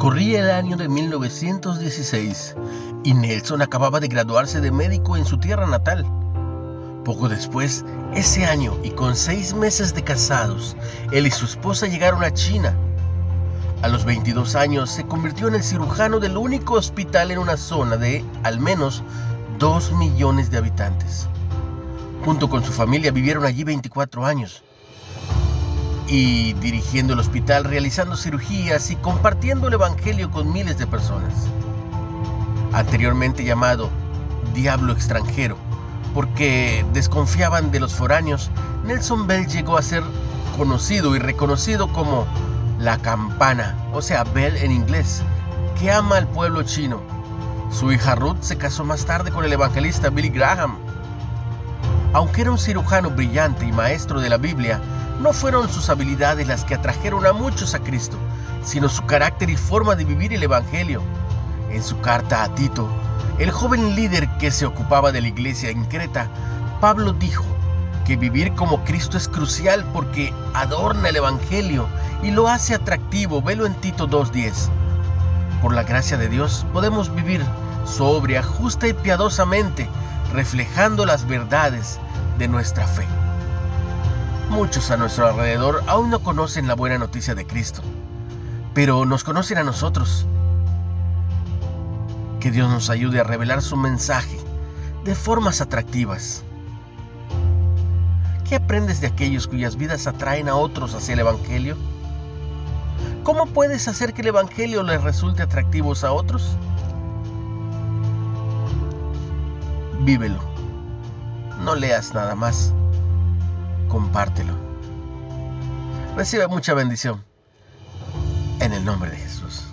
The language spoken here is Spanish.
Corría el año de 1916 y Nelson acababa de graduarse de médico en su tierra natal. Poco después, ese año y con seis meses de casados, él y su esposa llegaron a China. A los 22 años se convirtió en el cirujano del único hospital en una zona de al menos 2 millones de habitantes. Junto con su familia vivieron allí 24 años y dirigiendo el hospital, realizando cirugías y compartiendo el Evangelio con miles de personas. Anteriormente llamado Diablo extranjero, porque desconfiaban de los foráneos, Nelson Bell llegó a ser conocido y reconocido como la campana, o sea, Bell en inglés, que ama al pueblo chino. Su hija Ruth se casó más tarde con el evangelista Billy Graham. Aunque era un cirujano brillante y maestro de la Biblia, no fueron sus habilidades las que atrajeron a muchos a Cristo, sino su carácter y forma de vivir el Evangelio. En su carta a Tito, el joven líder que se ocupaba de la iglesia en Creta, Pablo dijo que vivir como Cristo es crucial porque adorna el Evangelio y lo hace atractivo. Velo en Tito 2.10. Por la gracia de Dios podemos vivir sobria, justa y piadosamente, reflejando las verdades de nuestra fe. Muchos a nuestro alrededor aún no conocen la buena noticia de Cristo, pero nos conocen a nosotros. Que Dios nos ayude a revelar su mensaje de formas atractivas. ¿Qué aprendes de aquellos cuyas vidas atraen a otros hacia el Evangelio? ¿Cómo puedes hacer que el Evangelio les resulte atractivos a otros? Vívelo. No leas nada más compártelo. Recibe mucha bendición. En el nombre de Jesús.